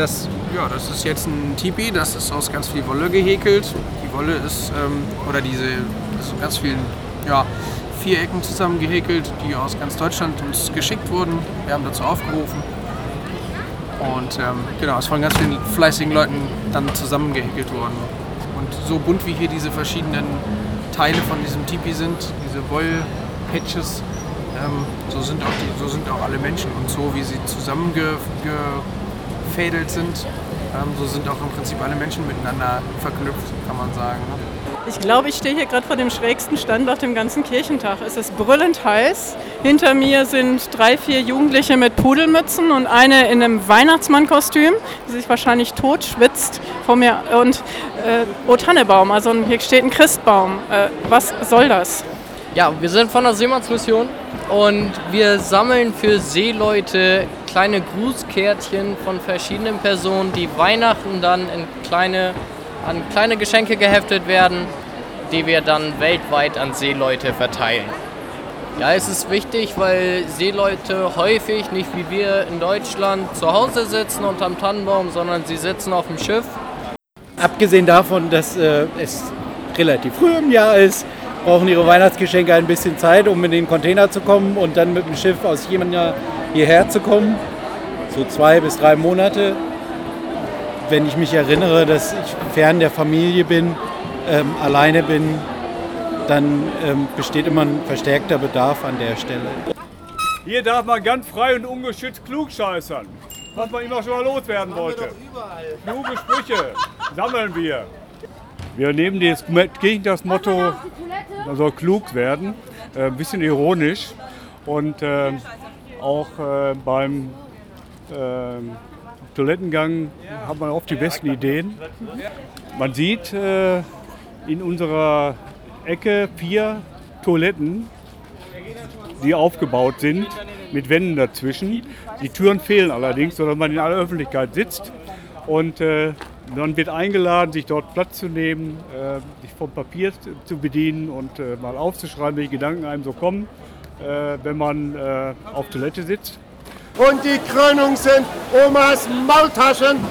Das, ja, das ist jetzt ein Tipi, das ist aus ganz viel Wolle gehäkelt. Die Wolle ist, ähm, oder diese, ist ganz vielen ja, Vierecken zusammengehäkelt, die aus ganz Deutschland uns geschickt wurden. Wir haben dazu aufgerufen. Und ähm, genau, ist von ganz vielen fleißigen Leuten dann zusammengehäkelt worden. Und so bunt wie hier diese verschiedenen Teile von diesem Tipi sind, diese Wollpatches, ähm, so, sind auch so sind auch alle Menschen. Und so wie sie zusammengefädelt sind, ähm, so sind auch im Prinzip alle Menschen miteinander verknüpft, kann man sagen. Ne? Ich glaube, ich stehe hier gerade vor dem schrägsten Standort im ganzen Kirchentag. Es ist brüllend heiß. Hinter mir sind drei, vier Jugendliche mit Pudelmützen und eine in einem Weihnachtsmannkostüm, die sich wahrscheinlich tot schwitzt vor mir. Und äh, Oh Tannebaum, also hier steht ein Christbaum. Äh, was soll das? Ja, wir sind von der Seemannsmission und wir sammeln für Seeleute kleine Grußkärtchen von verschiedenen Personen, die Weihnachten dann in kleine, an kleine Geschenke geheftet werden, die wir dann weltweit an Seeleute verteilen. Ja, es ist wichtig, weil Seeleute häufig, nicht wie wir in Deutschland, zu Hause sitzen unterm Tannenbaum, sondern sie sitzen auf dem Schiff. Abgesehen davon, dass äh, es relativ früh im Jahr ist, brauchen ihre Weihnachtsgeschenke ein bisschen Zeit, um in den Container zu kommen und dann mit dem Schiff aus Jemena hierher zu kommen. So zwei bis drei Monate. Wenn ich mich erinnere, dass ich fern der Familie bin, ähm, alleine bin, dann ähm, besteht immer ein verstärkter Bedarf an der Stelle. Hier darf man ganz frei und ungeschützt klugscheißern, was man immer schon mal loswerden wollte. Kluge Sprüche sammeln wir. Wir nehmen das gegen das Motto, soll klug werden, äh, ein bisschen ironisch und äh, auch äh, beim äh, Toilettengang hat man oft die besten Ideen. Man sieht äh, in unserer Ecke vier Toiletten, die aufgebaut sind, mit Wänden dazwischen. Die Türen fehlen allerdings, sodass man in aller Öffentlichkeit sitzt. Und äh, man wird eingeladen, sich dort Platz zu nehmen, äh, sich vom Papier zu bedienen und äh, mal aufzuschreiben, welche Gedanken einem so kommen, äh, wenn man äh, auf Toilette sitzt. Und die Krönung sind Omas Maultaschen